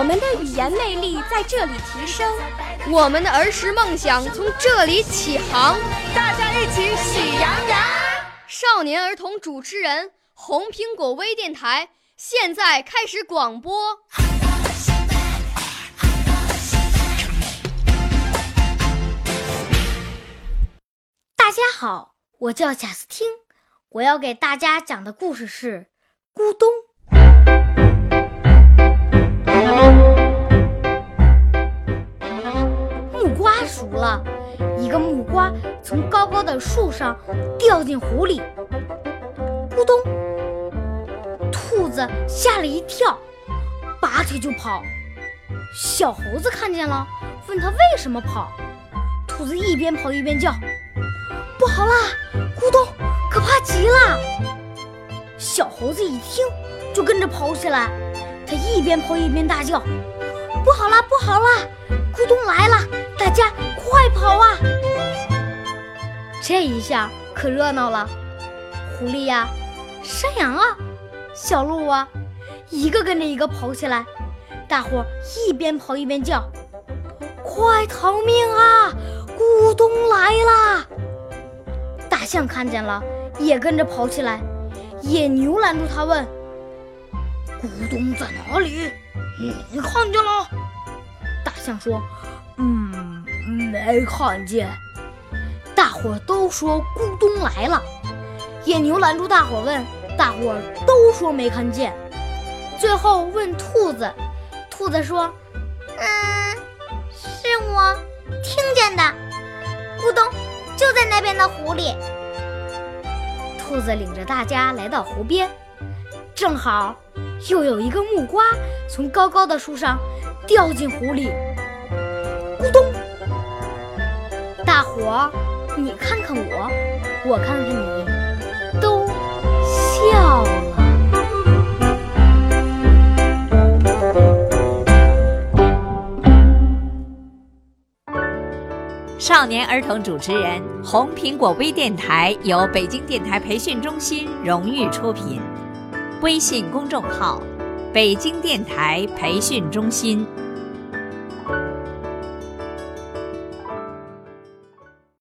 我们的语言魅力在这里提升，我们的儿时梦想从这里起航。大家一起喜羊羊。少年儿童主持人，红苹果微电台现在开始广播。大家好，我叫贾斯汀，我要给大家讲的故事是《咕咚》。熟了，一个木瓜从高高的树上掉进湖里，咕咚！兔子吓了一跳，拔腿就跑。小猴子看见了，问他为什么跑。兔子一边跑一边叫：“不好啦，咕咚，可怕极了！”小猴子一听，就跟着跑起来。他一边跑一边大叫：“不好啦，不好啦，下可热闹了，狐狸呀、山羊啊、小鹿啊，一个跟着一个跑起来。大伙一边跑一边叫：“快逃命啊！咕咚来啦！”大象看见了，也跟着跑起来。野牛拦住他问。咕咚在哪里？你看见了？大象说：“嗯，没看见。”伙都说咕咚来了。野牛拦住大伙问，大伙都说没看见。最后问兔子，兔子说：“嗯，是我听见的。咕咚就在那边的湖里。”兔子领着大家来到湖边，正好。又有一个木瓜从高高的树上掉进湖里，咕咚！大伙儿，你看看我，我看看你，都笑了。少年儿童主持人，红苹果微电台由北京电台培训中心荣誉出品。微信公众号：北京电台培训中心。